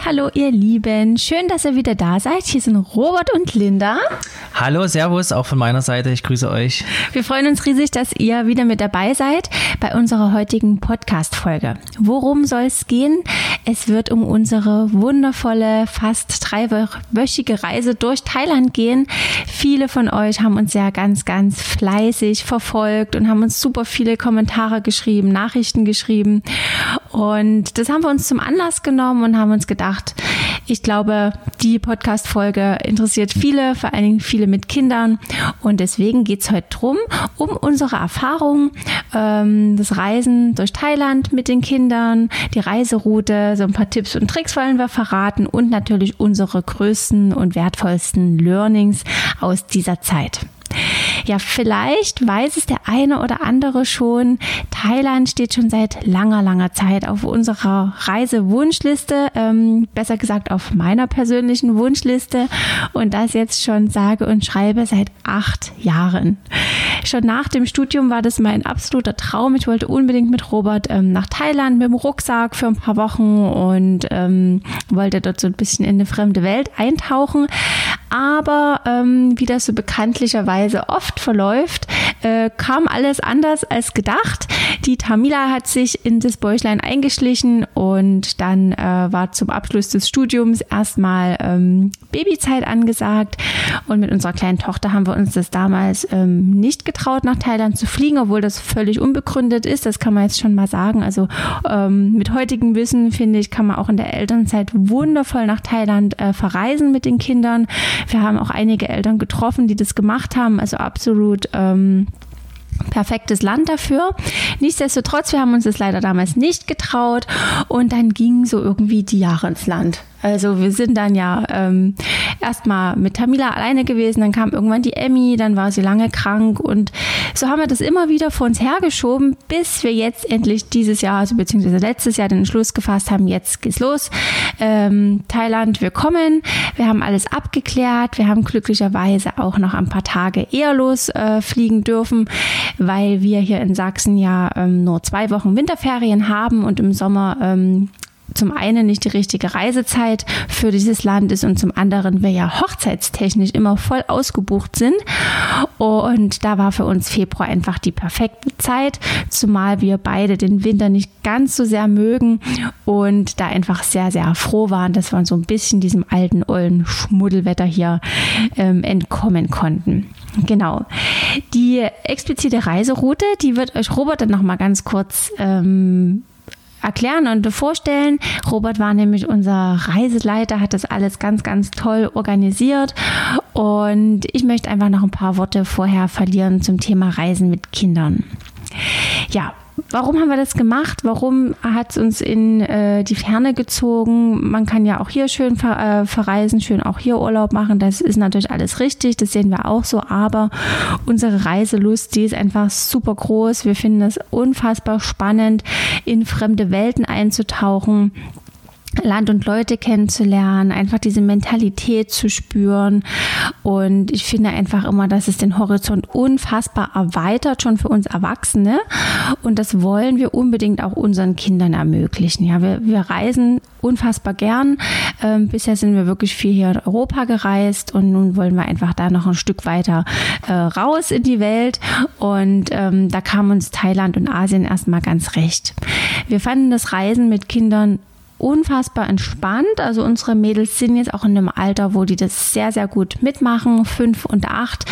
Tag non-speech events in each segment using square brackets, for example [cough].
Hallo ihr Lieben, schön, dass ihr wieder da seid. Hier sind Robert und Linda. Hallo, Servus, auch von meiner Seite. Ich grüße euch. Wir freuen uns riesig, dass ihr wieder mit dabei seid bei unserer heutigen Podcast-Folge. Worum soll es gehen? Es wird um unsere wundervolle, fast dreiwöchige Reise durch Thailand gehen. Viele von euch haben uns ja ganz, ganz fleißig verfolgt und haben uns super viele Kommentare geschrieben, Nachrichten geschrieben. Und das haben wir uns zum Anlass genommen und haben uns gedacht, ich glaube, die Podcast-Folge interessiert viele, vor allen Dingen viele mit Kindern. Und deswegen geht es heute drum um unsere Erfahrungen, ähm, das Reisen durch Thailand mit den Kindern, die Reiseroute, so ein paar Tipps und Tricks wollen wir verraten und natürlich unsere größten und wertvollsten Learnings aus dieser Zeit. Ja, vielleicht weiß es der eine oder andere schon. Thailand steht schon seit langer, langer Zeit auf unserer Reisewunschliste, ähm, besser gesagt auf meiner persönlichen Wunschliste und das jetzt schon sage und schreibe seit acht Jahren. Schon nach dem Studium war das mein absoluter Traum. Ich wollte unbedingt mit Robert ähm, nach Thailand mit dem Rucksack für ein paar Wochen und ähm, wollte dort so ein bisschen in eine fremde Welt eintauchen. Aber ähm, wie das so bekanntlicherweise oft verläuft, äh, kam alles anders als gedacht. Die Tamila hat sich in das Bäuchlein eingeschlichen und dann äh, war zum Abschluss des Studiums erstmal ähm, Babyzeit angesagt. Und mit unserer kleinen Tochter haben wir uns das damals ähm, nicht getraut, nach Thailand zu fliegen, obwohl das völlig unbegründet ist. Das kann man jetzt schon mal sagen. Also ähm, mit heutigem Wissen, finde ich, kann man auch in der Elternzeit wundervoll nach Thailand äh, verreisen mit den Kindern. Wir haben auch einige Eltern getroffen, die das gemacht haben. Also absolut ähm, perfektes Land dafür. Nichtsdestotrotz, wir haben uns das leider damals nicht getraut und dann gingen so irgendwie die Jahre ins Land. Also wir sind dann ja ähm, erstmal mit Tamila alleine gewesen, dann kam irgendwann die Emmy, dann war sie lange krank und so haben wir das immer wieder vor uns hergeschoben, bis wir jetzt endlich dieses Jahr, also beziehungsweise letztes Jahr den Entschluss gefasst haben, jetzt geht's los. Ähm, Thailand, wir kommen. Wir haben alles abgeklärt. Wir haben glücklicherweise auch noch ein paar Tage eher losfliegen äh, dürfen, weil wir hier in Sachsen ja ähm, nur zwei Wochen Winterferien haben und im Sommer ähm, zum einen nicht die richtige Reisezeit für dieses Land ist und zum anderen wir ja hochzeitstechnisch immer voll ausgebucht sind. Und da war für uns Februar einfach die perfekte Zeit, zumal wir beide den Winter nicht ganz so sehr mögen und da einfach sehr, sehr froh waren, dass wir so ein bisschen diesem alten, ollen Schmuddelwetter hier ähm, entkommen konnten. Genau. Die explizite Reiseroute, die wird euch Robert dann nochmal ganz kurz ähm, erklären und vorstellen. Robert war nämlich unser Reiseleiter, hat das alles ganz, ganz toll organisiert. Und ich möchte einfach noch ein paar Worte vorher verlieren zum Thema Reisen mit Kindern. Ja, Warum haben wir das gemacht? Warum hat es uns in äh, die Ferne gezogen? Man kann ja auch hier schön ver äh, verreisen, schön auch hier Urlaub machen. Das ist natürlich alles richtig, das sehen wir auch so. Aber unsere Reiselust, die ist einfach super groß. Wir finden es unfassbar spannend, in fremde Welten einzutauchen Land und Leute kennenzulernen, einfach diese Mentalität zu spüren. Und ich finde einfach immer, dass es den Horizont unfassbar erweitert, schon für uns Erwachsene. Und das wollen wir unbedingt auch unseren Kindern ermöglichen. Ja, wir, wir reisen unfassbar gern. Ähm, bisher sind wir wirklich viel hier in Europa gereist und nun wollen wir einfach da noch ein Stück weiter äh, raus in die Welt. Und ähm, da kam uns Thailand und Asien erstmal ganz recht. Wir fanden das Reisen mit Kindern unfassbar entspannt. Also unsere Mädels sind jetzt auch in einem Alter, wo die das sehr, sehr gut mitmachen, fünf und acht.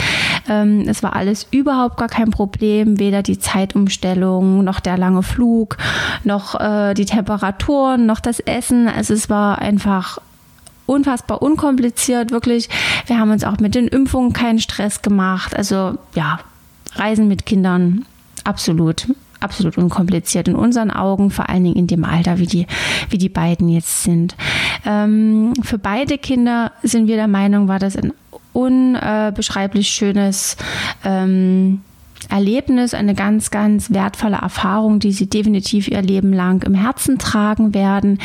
Ähm, es war alles überhaupt gar kein Problem, weder die Zeitumstellung, noch der lange Flug, noch äh, die Temperaturen, noch das Essen. Also es war einfach unfassbar unkompliziert, wirklich. Wir haben uns auch mit den Impfungen keinen Stress gemacht. Also ja, Reisen mit Kindern, absolut absolut unkompliziert in unseren Augen, vor allen Dingen in dem Alter, wie die, wie die beiden jetzt sind. Ähm, für beide Kinder sind wir der Meinung, war das ein unbeschreiblich schönes ähm, Erlebnis, eine ganz, ganz wertvolle Erfahrung, die sie definitiv ihr Leben lang im Herzen tragen werden.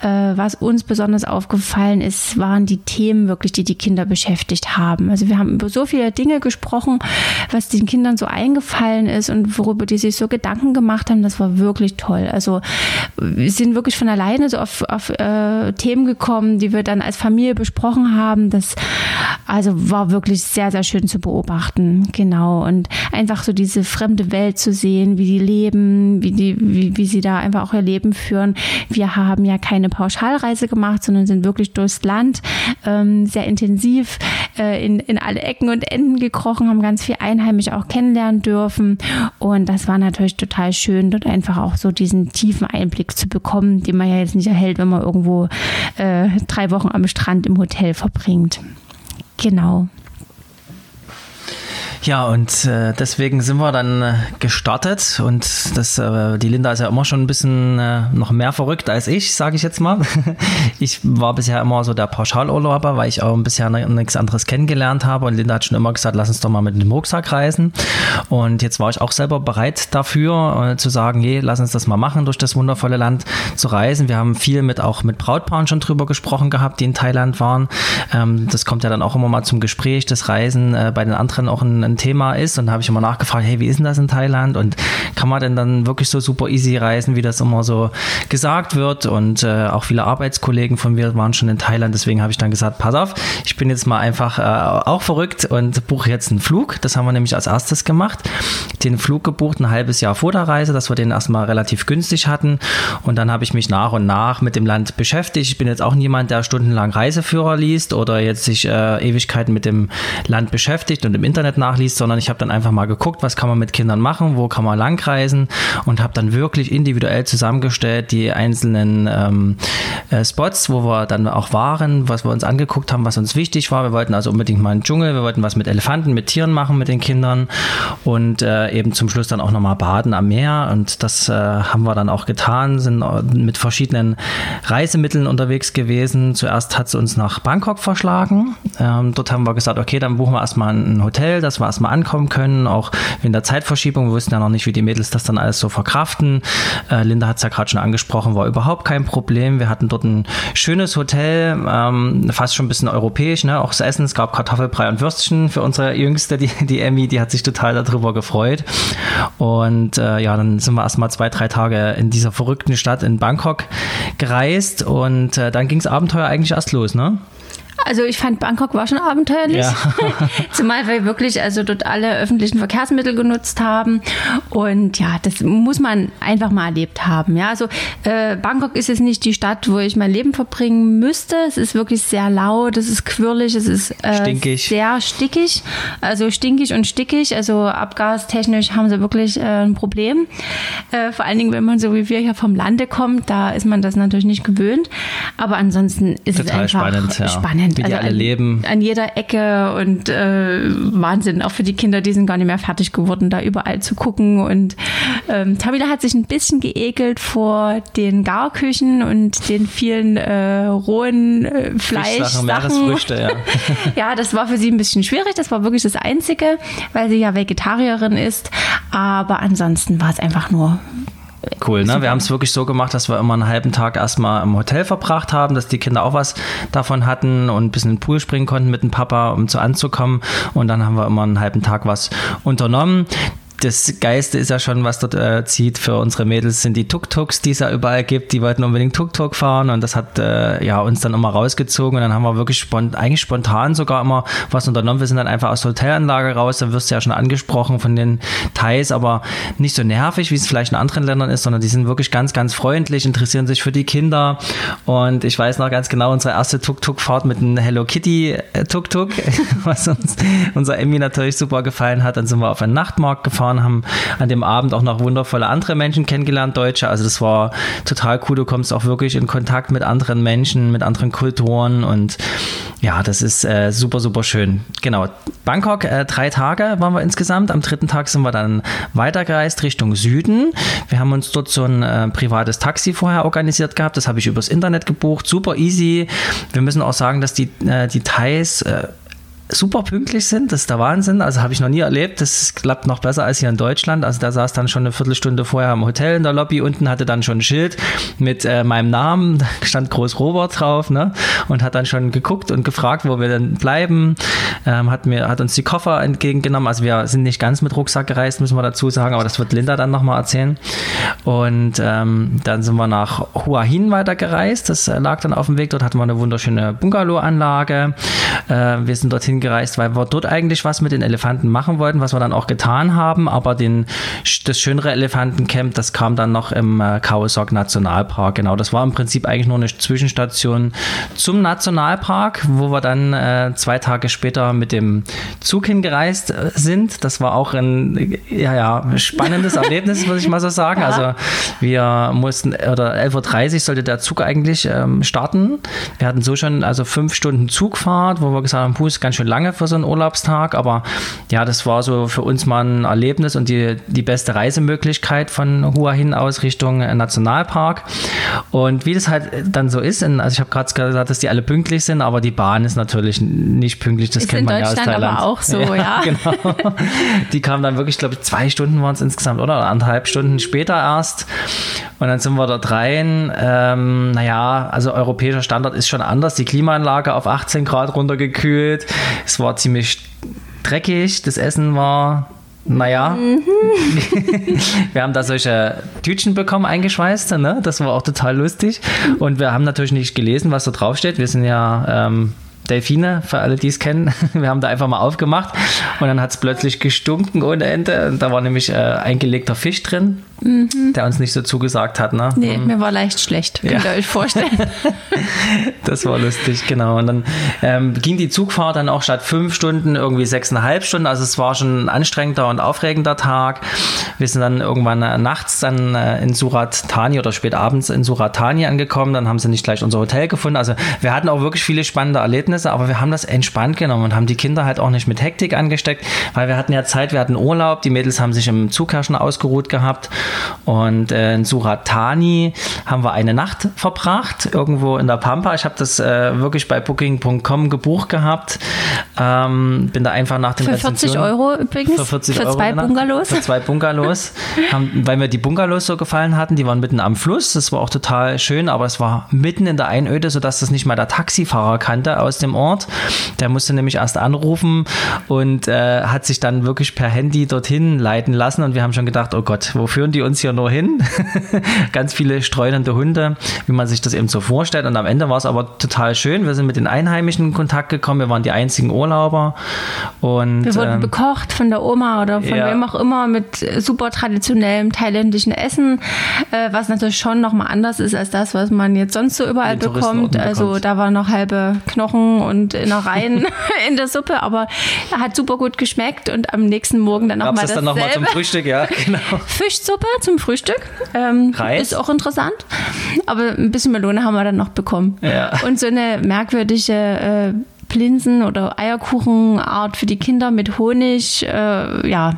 Äh, was uns besonders aufgefallen ist, waren die Themen wirklich, die die Kinder beschäftigt haben. Also wir haben über so viele Dinge gesprochen, was den Kindern so eingefallen ist und worüber die sich so Gedanken gemacht haben. Das war wirklich toll. Also wir sind wirklich von alleine so auf, auf äh, Themen gekommen, die wir dann als Familie besprochen haben. Das also war wirklich sehr, sehr schön zu beobachten. Genau. Und einfach so diese fremde Welt zu sehen, wie die leben, wie, die, wie, wie sie da einfach auch ihr Leben führen. Wir haben ja keine Pauschalreise gemacht, sondern sind wirklich durchs Land ähm, sehr intensiv äh, in, in alle Ecken und Enden gekrochen, haben ganz viel Einheimisch auch kennenlernen dürfen. Und das war natürlich total schön, dort einfach auch so diesen tiefen Einblick zu bekommen, den man ja jetzt nicht erhält, wenn man irgendwo äh, drei Wochen am Strand im Hotel verbringt. Genau. Ja, und äh, deswegen sind wir dann äh, gestartet und das, äh, die Linda ist ja immer schon ein bisschen äh, noch mehr verrückt als ich, sage ich jetzt mal. [laughs] ich war bisher immer so der Pauschalurlauber, weil ich auch bisher nichts anderes kennengelernt habe und Linda hat schon immer gesagt, lass uns doch mal mit dem Rucksack reisen. Und jetzt war ich auch selber bereit dafür, äh, zu sagen, je, lass uns das mal machen, durch das wundervolle Land zu reisen. Wir haben viel mit auch mit Brautpaaren schon drüber gesprochen gehabt, die in Thailand waren. Ähm, das kommt ja dann auch immer mal zum Gespräch, das Reisen bei den anderen auch ein, ein Thema ist. Und da habe ich immer nachgefragt, hey, wie ist denn das in Thailand? Und kann man denn dann wirklich so super easy reisen, wie das immer so gesagt wird? Und äh, auch viele Arbeitskollegen von mir waren schon in Thailand. Deswegen habe ich dann gesagt, pass auf, ich bin jetzt mal einfach äh, auch verrückt und buche jetzt einen Flug. Das haben wir nämlich als erstes gemacht. Den Flug gebucht ein halbes Jahr vor der Reise, dass wir den erstmal relativ günstig hatten. Und dann habe ich mich nach und nach mit dem Land beschäftigt. Ich bin jetzt auch niemand, der stundenlang Reiseführer liest oder jetzt sich äh, Ewigkeiten mit dem Land beschäftigt und im Internet nach nachliest, sondern ich habe dann einfach mal geguckt, was kann man mit Kindern machen, wo kann man langreisen und habe dann wirklich individuell zusammengestellt die einzelnen ähm, äh, Spots, wo wir dann auch waren, was wir uns angeguckt haben, was uns wichtig war. Wir wollten also unbedingt mal einen Dschungel, wir wollten was mit Elefanten, mit Tieren machen mit den Kindern und äh, eben zum Schluss dann auch nochmal baden am Meer und das äh, haben wir dann auch getan, sind mit verschiedenen Reisemitteln unterwegs gewesen. Zuerst hat sie uns nach Bangkok verschlagen. Ähm, dort haben wir gesagt, okay, dann buchen wir erstmal ein Hotel, das wir erstmal ankommen können, auch in der Zeitverschiebung. Wir wussten ja noch nicht, wie die Mädels das dann alles so verkraften. Äh, Linda hat es ja gerade schon angesprochen, war überhaupt kein Problem. Wir hatten dort ein schönes Hotel, ähm, fast schon ein bisschen europäisch, ne? auch das Essen. Es gab Kartoffelbrei und Würstchen für unsere Jüngste, die, die Emmy, die hat sich total darüber gefreut. Und äh, ja, dann sind wir erstmal zwei, drei Tage in dieser verrückten Stadt in Bangkok gereist und äh, dann ging es Abenteuer eigentlich erst los, ne? Also ich fand Bangkok war schon abenteuerlich. Ja. [laughs] Zumal wir wirklich also dort alle öffentlichen Verkehrsmittel genutzt haben. Und ja, das muss man einfach mal erlebt haben. Ja, also äh, Bangkok ist jetzt nicht die Stadt, wo ich mein Leben verbringen müsste. Es ist wirklich sehr laut, es ist quirlig, es ist äh, stinkig. sehr stickig. Also stinkig und stickig. Also abgastechnisch haben sie wirklich äh, ein Problem. Äh, vor allen Dingen, wenn man so wie wir hier vom Lande kommt, da ist man das natürlich nicht gewöhnt. Aber ansonsten ist Total es einfach spannend. Ja. spannend wie die also alle an, leben. An jeder Ecke und äh, Wahnsinn. Auch für die Kinder, die sind gar nicht mehr fertig geworden, da überall zu gucken. Und ähm, Tabila hat sich ein bisschen geekelt vor den Garküchen und den vielen äh, rohen äh, Fleisch. Meeresfrüchte, ja. [laughs] [laughs] ja, das war für sie ein bisschen schwierig. Das war wirklich das Einzige, weil sie ja Vegetarierin ist. Aber ansonsten war es einfach nur Cool, ne? Wir haben es wirklich so gemacht, dass wir immer einen halben Tag erstmal im Hotel verbracht haben, dass die Kinder auch was davon hatten und ein bisschen in den Pool springen konnten mit dem Papa, um zu anzukommen. Und dann haben wir immer einen halben Tag was unternommen das Geiste ist ja schon, was dort äh, zieht für unsere Mädels, sind die Tuk-Tuks, die es ja überall gibt. Die wollten unbedingt Tuk-Tuk fahren und das hat äh, ja, uns dann immer rausgezogen und dann haben wir wirklich spont eigentlich spontan sogar immer was unternommen. Wir sind dann einfach aus der Hotelanlage raus, dann wirst du ja schon angesprochen von den Thais, aber nicht so nervig, wie es vielleicht in anderen Ländern ist, sondern die sind wirklich ganz, ganz freundlich, interessieren sich für die Kinder und ich weiß noch ganz genau, unsere erste Tuk-Tuk-Fahrt mit einem Hello Kitty äh, Tuk-Tuk, [laughs] was uns unser Emmy natürlich super gefallen hat. Dann sind wir auf einen Nachtmarkt gefahren gefahren, haben an dem Abend auch noch wundervolle andere Menschen kennengelernt, Deutsche. Also das war total cool. Du kommst auch wirklich in Kontakt mit anderen Menschen, mit anderen Kulturen und ja, das ist äh, super, super schön. Genau. Bangkok, äh, drei Tage waren wir insgesamt. Am dritten Tag sind wir dann weitergereist Richtung Süden. Wir haben uns dort so ein äh, privates Taxi vorher organisiert gehabt. Das habe ich übers Internet gebucht. Super easy. Wir müssen auch sagen, dass die, äh, die Thais äh, super pünktlich sind. Das ist der Wahnsinn. Also habe ich noch nie erlebt. Das klappt noch besser als hier in Deutschland. Also da saß dann schon eine Viertelstunde vorher im Hotel in der Lobby. Unten hatte dann schon ein Schild mit äh, meinem Namen. [laughs] Da stand groß Robert drauf, ne? Und hat dann schon geguckt und gefragt, wo wir denn bleiben. Ähm, hat mir, hat uns die Koffer entgegengenommen. Also wir sind nicht ganz mit Rucksack gereist, müssen wir dazu sagen, aber das wird Linda dann nochmal erzählen. Und ähm, dann sind wir nach Hua Hin weitergereist. Das äh, lag dann auf dem Weg. Dort hatten wir eine wunderschöne Bungalow-Anlage. Äh, wir sind dorthin gereist, weil wir dort eigentlich was mit den Elefanten machen wollten, was wir dann auch getan haben. Aber den, das schönere Elefantencamp, das kam dann noch im äh, Khao-Sok Nationalpark. Genau, das war im Prinzip eigentlich nur eine Zwischenstation zum Nationalpark, wo wir dann äh, zwei Tage später mit dem Zug hingereist äh, sind. Das war auch ein ja, ja, spannendes [laughs] Erlebnis, würde ich mal so sagen. Ja. Also wir mussten, oder 11.30 Uhr sollte der Zug eigentlich ähm, starten. Wir hatten so schon also fünf Stunden Zugfahrt, wo wir gesagt haben, puh, ist ganz schön lange für so einen Urlaubstag, aber ja, das war so für uns mal ein Erlebnis und die, die beste Reisemöglichkeit von Hua hin aus Richtung Nationalpark. Und wie das halt dann so ist, also ich habe gerade gesagt, dass die alle pünktlich sind, aber die Bahn ist natürlich nicht pünktlich, das ist kennt man ja aus Thailand. aber auch so, [laughs] ja. ja. genau. Die kam dann wirklich, glaube ich, zwei Stunden waren es insgesamt, oder? Anderthalb Stunden später erst. Und dann sind wir dort rein. Ähm, naja, also europäischer Standard ist schon anders. Die Klimaanlage auf 18 Grad runtergekühlt. Es war ziemlich dreckig. Das Essen war naja, mhm. [laughs] wir haben da solche Tütchen bekommen, eingeschweißt, ne? das war auch total lustig. Und wir haben natürlich nicht gelesen, was da draufsteht. Wir sind ja ähm, Delfine, für alle, die es kennen. [laughs] Wir haben da einfach mal aufgemacht und dann hat es plötzlich gestunken ohne Ende. Und da war nämlich äh, eingelegter Fisch drin mhm. der uns nicht so zugesagt hat. Ne? Nee, mhm. mir war leicht schlecht, könnt ihr euch vorstellen. [laughs] das war lustig, genau. Und dann ähm, ging die Zugfahrt dann auch statt fünf Stunden irgendwie sechseinhalb Stunden. Also es war schon ein anstrengender und aufregender Tag. Wir sind dann irgendwann äh, nachts dann äh, in Surat Thani oder spät abends in Surat Thani angekommen. Dann haben sie nicht gleich unser Hotel gefunden. Also wir hatten auch wirklich viele spannende Erlebnisse, aber wir haben das entspannt genommen und haben die Kinder halt auch nicht mit Hektik angesteckt, weil wir hatten ja Zeit, wir hatten Urlaub. Die Mädels haben sich im Zug ja schon ausgeruht gehabt und äh, in Suratani haben wir eine Nacht verbracht, irgendwo in der Pampa. Ich habe das äh, wirklich bei Booking.com gebucht gehabt. Ähm, bin da einfach nach dem Für 40 Euro übrigens? Für 40 für Euro. Zwei genau. Bungalows? Für zwei Bungalows. [laughs] haben, weil mir die Bungalows so gefallen hatten. Die waren mitten am Fluss. Das war auch total schön, aber es war mitten in der Einöde, sodass das nicht mal der Taxifahrer kannte aus dem Ort. Der musste nämlich erst anrufen und äh, hat sich dann wirklich per Handy dorthin leiten lassen. Und wir haben schon gedacht, oh Gott, wo führen die uns hier nur hin. [laughs] Ganz viele streunende Hunde, wie man sich das eben so vorstellt. Und am Ende war es aber total schön. Wir sind mit den Einheimischen in Kontakt gekommen. Wir waren die einzigen Urlauber. Und, wir wurden ähm, bekocht von der Oma oder von ja. wem auch immer mit super traditionellem thailändischen Essen, äh, was natürlich schon nochmal anders ist als das, was man jetzt sonst so überall bekommt. Also bekommt. da waren noch halbe Knochen und Innereien [laughs] [laughs] in der Suppe, aber hat super gut geschmeckt und am nächsten Morgen dann nochmal das dann nochmal zum Frühstück, ja, genau. Fischsuppe zum Frühstück. Ähm, Reis. Ist auch interessant. Aber ein bisschen Melone haben wir dann noch bekommen. Ja. Und so eine merkwürdige äh, Plinsen- oder Eierkuchenart für die Kinder mit Honig. Äh, ja,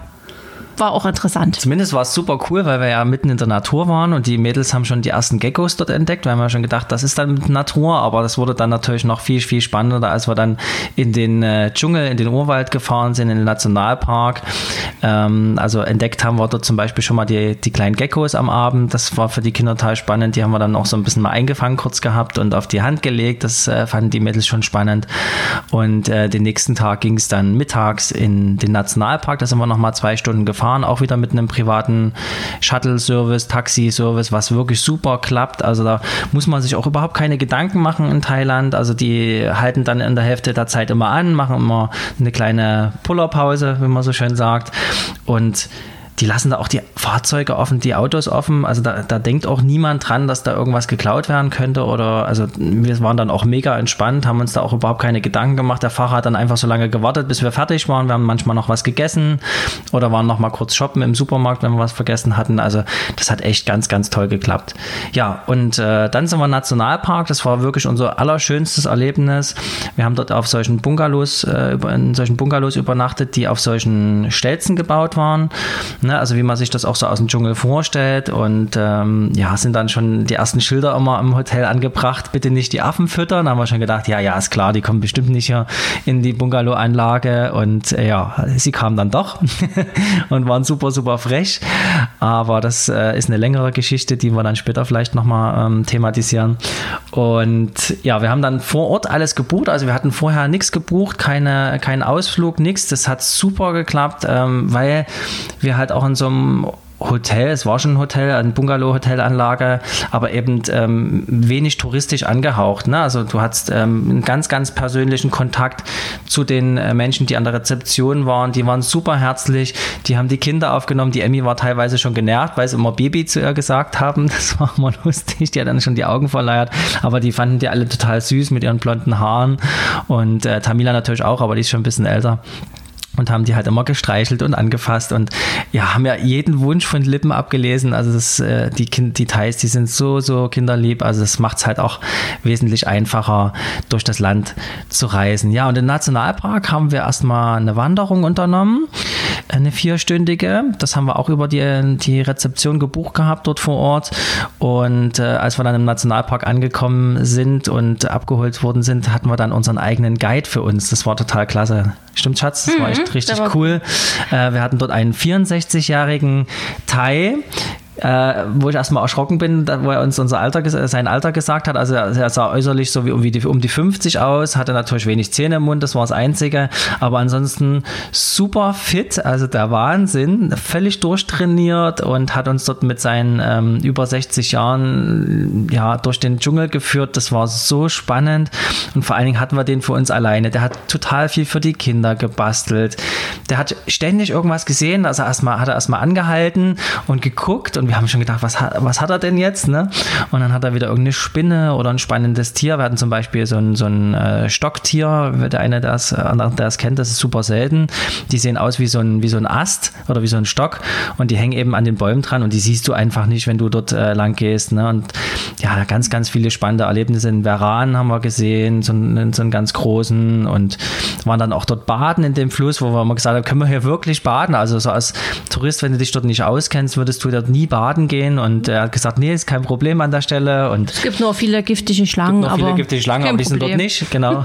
war auch interessant. Zumindest war es super cool, weil wir ja mitten in der Natur waren und die Mädels haben schon die ersten Geckos dort entdeckt. Wir haben ja schon gedacht, das ist dann Natur, aber das wurde dann natürlich noch viel, viel spannender, als wir dann in den äh, Dschungel, in den Urwald gefahren sind, in den Nationalpark. Ähm, also entdeckt haben wir dort zum Beispiel schon mal die, die kleinen Geckos am Abend. Das war für die Kinder total spannend. Die haben wir dann auch so ein bisschen mal eingefangen kurz gehabt und auf die Hand gelegt. Das äh, fanden die Mädels schon spannend. Und äh, den nächsten Tag ging es dann mittags in den Nationalpark. Da sind wir noch mal zwei Stunden gefahren gefahren, auch wieder mit einem privaten Shuttle-Service, Taxi-Service, was wirklich super klappt. Also da muss man sich auch überhaupt keine Gedanken machen in Thailand. Also die halten dann in der Hälfte der Zeit immer an, machen immer eine kleine Pullerpause, wie man so schön sagt. Und die lassen da auch die Fahrzeuge offen, die Autos offen. Also da, da denkt auch niemand dran, dass da irgendwas geklaut werden könnte oder also wir waren dann auch mega entspannt, haben uns da auch überhaupt keine Gedanken gemacht. Der Fahrer hat dann einfach so lange gewartet, bis wir fertig waren. Wir haben manchmal noch was gegessen oder waren noch mal kurz shoppen im Supermarkt, wenn wir was vergessen hatten. Also das hat echt ganz, ganz toll geklappt. Ja, und äh, dann sind wir im Nationalpark. Das war wirklich unser allerschönstes Erlebnis. Wir haben dort auf solchen Bungalows, äh, in solchen Bungalows übernachtet, die auf solchen Stelzen gebaut waren. Ne, also wie man sich das auch so aus dem Dschungel vorstellt. Und ähm, ja, sind dann schon die ersten Schilder immer im Hotel angebracht, bitte nicht die Affen füttern. Da haben wir schon gedacht, ja, ja, ist klar, die kommen bestimmt nicht hier in die Bungalow-Anlage. Und äh, ja, sie kamen dann doch [laughs] und waren super, super frech. Aber das äh, ist eine längere Geschichte, die wir dann später vielleicht nochmal ähm, thematisieren. Und ja, wir haben dann vor Ort alles gebucht. Also wir hatten vorher nichts gebucht, keine, keinen Ausflug, nichts. Das hat super geklappt, ähm, weil wir halt auch in so einem Hotel, es war schon ein Hotel, eine Bungalow-Hotelanlage, aber eben ähm, wenig touristisch angehaucht. Ne? Also du hattest ähm, einen ganz, ganz persönlichen Kontakt zu den äh, Menschen, die an der Rezeption waren. Die waren super herzlich, die haben die Kinder aufgenommen. Die Emmy war teilweise schon genervt, weil sie immer Baby zu ihr gesagt haben. Das war immer [laughs] lustig, die hat dann schon die Augen verleiert, aber die fanden die alle total süß mit ihren blonden Haaren und äh, Tamila natürlich auch, aber die ist schon ein bisschen älter und haben die halt immer gestreichelt und angefasst und ja, haben ja jeden Wunsch von Lippen abgelesen. Also das, äh, die kind Details, die sind so, so kinderlieb. Also das macht es halt auch wesentlich einfacher, durch das Land zu reisen. Ja, und im Nationalpark haben wir erstmal eine Wanderung unternommen, eine vierstündige. Das haben wir auch über die, die Rezeption gebucht gehabt dort vor Ort. Und äh, als wir dann im Nationalpark angekommen sind und abgeholt worden sind, hatten wir dann unseren eigenen Guide für uns. Das war total klasse. Stimmt, Schatz? Das mhm, war echt richtig cool. Äh, wir hatten dort einen 64-jährigen Thai, äh, wo ich erstmal erschrocken bin, da, wo er uns unser Alter, sein Alter gesagt hat. Also er, sah äußerlich so wie um, die, um die 50 aus, hatte natürlich wenig Zähne im Mund, das war das Einzige. Aber ansonsten super fit, also der Wahnsinn, völlig durchtrainiert und hat uns dort mit seinen ähm, über 60 Jahren ja, durch den Dschungel geführt. Das war so spannend und vor allen Dingen hatten wir den für uns alleine. Der hat total viel für die Kinder gebastelt. Der hat ständig irgendwas gesehen, also erstmal hat er erstmal angehalten und geguckt und wir haben schon gedacht, was hat, was hat er denn jetzt? Ne? Und dann hat er wieder irgendeine Spinne oder ein spannendes Tier. Wir hatten zum Beispiel so ein, so ein äh, Stocktier, der eine, der es, der es kennt, das ist super selten. Die sehen aus wie so, ein, wie so ein Ast oder wie so ein Stock und die hängen eben an den Bäumen dran und die siehst du einfach nicht, wenn du dort äh, lang gehst. Ne? Und ja, ganz, ganz viele spannende Erlebnisse. In Veran haben wir gesehen, so einen, so einen ganz großen und waren dann auch dort baden in dem Fluss, wo wir immer gesagt haben, können wir hier wirklich baden? Also so als Tourist, wenn du dich dort nicht auskennst, würdest du dort nie baden gehen und er hat gesagt, nee, ist kein Problem an der Stelle. Und es gibt nur viele giftige Schlangen. Es gibt nur viele giftige Schlangen, aber die sind dort nicht, genau.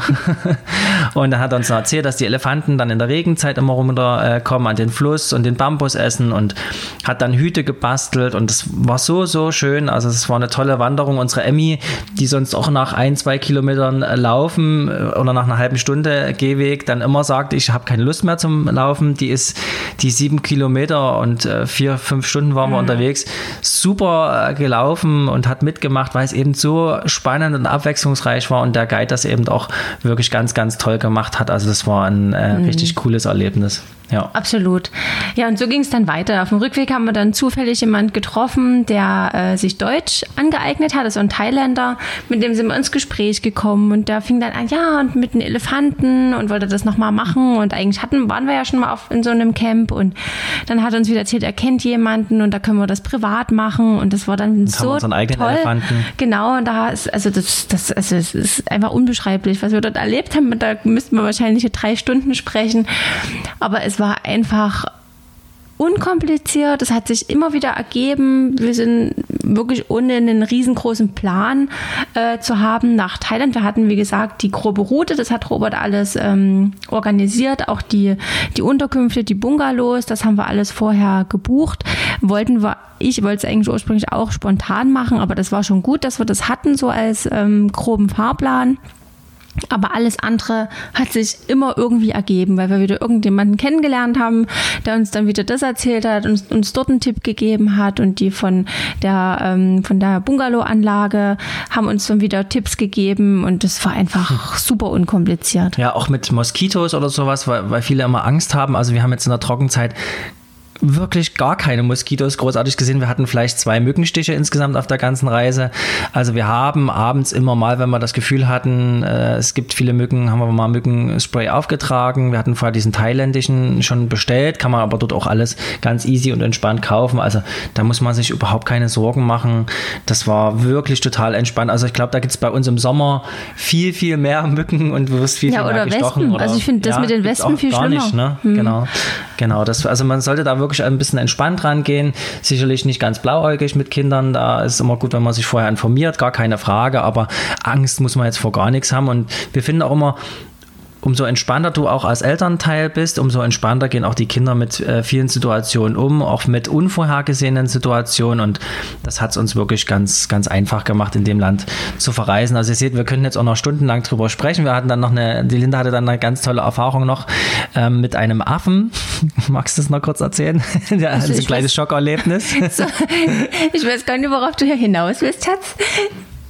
[laughs] und er hat uns noch erzählt, dass die Elefanten dann in der Regenzeit immer runterkommen an den Fluss und den Bambus essen und hat dann Hüte gebastelt und es war so, so schön. Also es war eine tolle Wanderung. Unsere Emmy, die sonst auch nach ein, zwei Kilometern laufen äh, oder nach einer halben Stunde Gehweg dann immer sagt, ich habe keine Lust mehr zum Laufen, die ist die sieben Kilometer und äh, vier, fünf Stunden waren wir mhm. unterwegs unterwegs, super äh, gelaufen und hat mitgemacht, weil es eben so spannend und abwechslungsreich war und der Guide das eben auch wirklich ganz, ganz toll gemacht hat. Also das war ein äh, mhm. richtig cooles Erlebnis. Ja. Absolut. Ja, und so ging es dann weiter. Auf dem Rückweg haben wir dann zufällig jemanden getroffen, der äh, sich Deutsch angeeignet hat, ist ein Thailänder, mit dem sind wir ins Gespräch gekommen und der fing dann an, ja, und mit den Elefanten und wollte das nochmal machen und eigentlich hatten, waren wir ja schon mal auf, in so einem Camp und dann hat er uns wieder erzählt, er kennt jemanden und da können wir das privat machen und das war dann und so haben eigenen toll. Elefanten. Genau, und da ist, also das, das, also es ist einfach unbeschreiblich, was wir dort erlebt haben. Da müssten wir wahrscheinlich drei Stunden sprechen, aber es es war einfach unkompliziert. Es hat sich immer wieder ergeben. Wir sind wirklich ohne einen riesengroßen Plan äh, zu haben nach Thailand. Wir hatten, wie gesagt, die grobe Route. Das hat Robert alles ähm, organisiert. Auch die, die Unterkünfte, die Bungalows, das haben wir alles vorher gebucht. Wollten wir, ich wollte es eigentlich ursprünglich auch spontan machen, aber das war schon gut, dass wir das hatten, so als ähm, groben Fahrplan. Aber alles andere hat sich immer irgendwie ergeben, weil wir wieder irgendjemanden kennengelernt haben, der uns dann wieder das erzählt hat und uns dort einen Tipp gegeben hat und die von der, ähm, von der Bungalow-Anlage haben uns dann wieder Tipps gegeben und das war einfach super unkompliziert. Ja, auch mit Moskitos oder sowas, weil, weil viele immer Angst haben. Also wir haben jetzt in der Trockenzeit wirklich gar keine Moskitos großartig gesehen. Wir hatten vielleicht zwei Mückenstiche insgesamt auf der ganzen Reise. Also wir haben abends immer mal, wenn wir das Gefühl hatten, äh, es gibt viele Mücken, haben wir mal Mückenspray aufgetragen. Wir hatten vorher diesen thailändischen schon bestellt, kann man aber dort auch alles ganz easy und entspannt kaufen. Also da muss man sich überhaupt keine Sorgen machen. Das war wirklich total entspannt. Also ich glaube, da gibt es bei uns im Sommer viel, viel mehr Mücken und du wirst viel, ja, viel mehr oder gestochen. Wespen. Oder, also ich finde das ja, mit den Wespen viel schlimmer. Nicht, ne? hm. Genau, genau. Das, also man sollte da wirklich ein bisschen entspannt rangehen. Sicherlich nicht ganz blauäugig mit Kindern. Da ist immer gut, wenn man sich vorher informiert, gar keine Frage. Aber Angst muss man jetzt vor gar nichts haben. Und wir finden auch immer, umso entspannter du auch als Elternteil bist, umso entspannter gehen auch die Kinder mit äh, vielen Situationen um, auch mit unvorhergesehenen Situationen. Und das hat es uns wirklich ganz, ganz einfach gemacht, in dem Land zu verreisen. Also ihr seht, wir können jetzt auch noch stundenlang drüber sprechen. Wir hatten dann noch eine, die Linda hatte dann eine ganz tolle Erfahrung noch ähm, mit einem Affen. [laughs] Magst du das noch kurz erzählen? [laughs] ja, also ein kleines Schockerlebnis. [laughs] So, ich weiß gar nicht, worauf du hier hinaus willst, Schatz.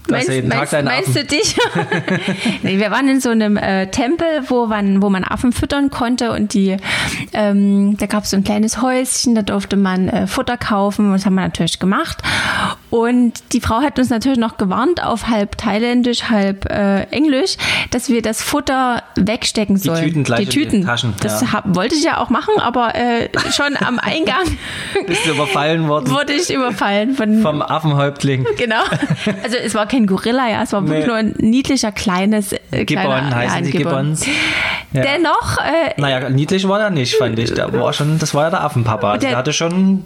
Meinst, meinst, meinst du dich? [laughs] nee, wir waren in so einem äh, Tempel, wo man, wo man Affen füttern konnte und die, ähm, da gab es so ein kleines Häuschen, da durfte man äh, Futter kaufen und das haben wir natürlich gemacht. Und die Frau hat uns natürlich noch gewarnt auf halb thailändisch, halb äh, englisch, dass wir das Futter wegstecken sollen. Die Tüten gleich die Tüten. Die Taschen. Das ja. hab, wollte ich ja auch machen, aber äh, schon am Eingang [laughs] bist du überfallen worden. Wurde ich überfallen von vom Affenhäuptling. Genau. Also es war kein Gorilla, ja, es war nee. wirklich nur ein niedlicher kleines äh, Gibbon kleiner, heißen ja, die Gibbons. Ja. Dennoch. Äh, naja, niedlich war er nicht, fand ich. Der war schon, das war ja der Affenpapa. Also der, der hatte schon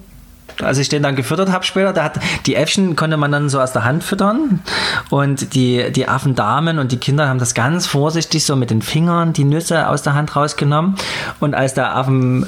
als ich den dann gefüttert habe später, da hat die Äffchen konnte man dann so aus der Hand füttern und die, die Affendamen und die Kinder haben das ganz vorsichtig so mit den Fingern die Nüsse aus der Hand rausgenommen und als der Affen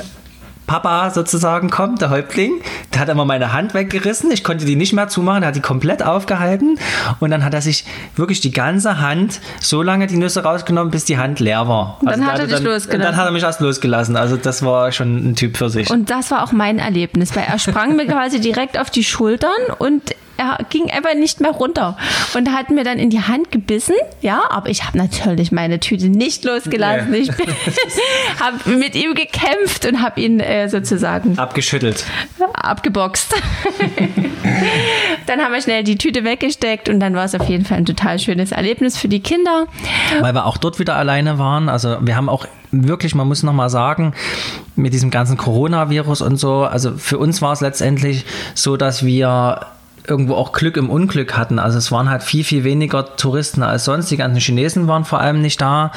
Papa sozusagen kommt, der Häuptling, der hat immer meine Hand weggerissen. Ich konnte die nicht mehr zumachen, er hat die komplett aufgehalten und dann hat er sich wirklich die ganze Hand so lange die Nüsse rausgenommen, bis die Hand leer war. Und dann also hat er dich dann, losgelassen. Dann hat er mich erst losgelassen. Also das war schon ein Typ für sich. Und das war auch mein Erlebnis, weil er sprang mir [laughs] quasi direkt auf die Schultern und er ging einfach nicht mehr runter und hat mir dann in die Hand gebissen. Ja, aber ich habe natürlich meine Tüte nicht losgelassen. Nee. Ich [laughs] habe mit ihm gekämpft und habe ihn äh, sozusagen abgeschüttelt, abgeboxt. [laughs] dann haben wir schnell die Tüte weggesteckt und dann war es auf jeden Fall ein total schönes Erlebnis für die Kinder. Weil wir auch dort wieder alleine waren. Also wir haben auch wirklich, man muss nochmal sagen, mit diesem ganzen Coronavirus und so, also für uns war es letztendlich so, dass wir irgendwo auch Glück im Unglück hatten. Also es waren halt viel, viel weniger Touristen als sonst. Die ganzen Chinesen waren vor allem nicht da.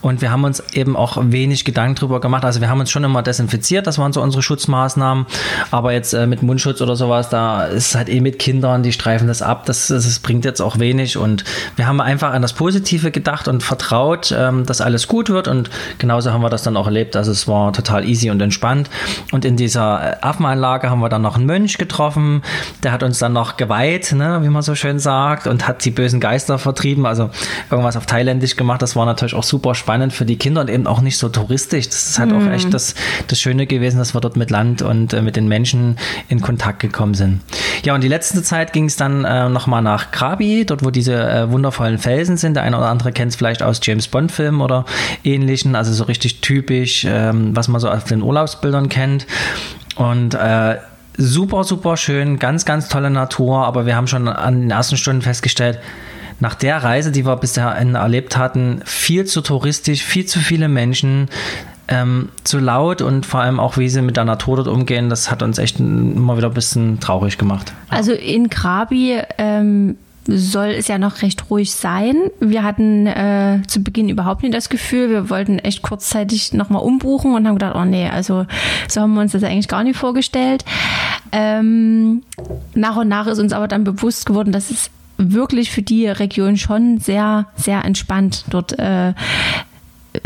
Und wir haben uns eben auch wenig Gedanken drüber gemacht. Also wir haben uns schon immer desinfiziert, das waren so unsere Schutzmaßnahmen. Aber jetzt äh, mit Mundschutz oder sowas, da ist halt eh mit Kindern, die streifen das ab. Das, das bringt jetzt auch wenig. Und wir haben einfach an das Positive gedacht und vertraut, ähm, dass alles gut wird. Und genauso haben wir das dann auch erlebt. Also es war total easy und entspannt. Und in dieser äh, Affenanlage haben wir dann noch einen Mönch getroffen. Der hat uns dann noch noch geweiht, ne, wie man so schön sagt, und hat die bösen Geister vertrieben, also irgendwas auf Thailändisch gemacht. Das war natürlich auch super spannend für die Kinder und eben auch nicht so touristisch. Das ist halt mhm. auch echt das, das Schöne gewesen, dass wir dort mit Land und äh, mit den Menschen in Kontakt gekommen sind. Ja, und die letzte Zeit ging es dann äh, nochmal nach Krabi, dort wo diese äh, wundervollen Felsen sind. Der eine oder andere kennt es vielleicht aus James Bond-Filmen oder ähnlichen, also so richtig typisch, ähm, was man so auf den Urlaubsbildern kennt. Und äh, super, super schön, ganz, ganz tolle Natur, aber wir haben schon an den ersten Stunden festgestellt, nach der Reise, die wir bisher erlebt hatten, viel zu touristisch, viel zu viele Menschen, ähm, zu laut und vor allem auch, wie sie mit der Natur dort umgehen, das hat uns echt immer wieder ein bisschen traurig gemacht. Also in Krabi ähm, soll es ja noch recht ruhig sein. Wir hatten äh, zu Beginn überhaupt nicht das Gefühl, wir wollten echt kurzzeitig nochmal umbuchen und haben gedacht, oh nee, also so haben wir uns das eigentlich gar nicht vorgestellt. Ähm, nach und nach ist uns aber dann bewusst geworden, dass es wirklich für die Region schon sehr, sehr entspannt dort äh,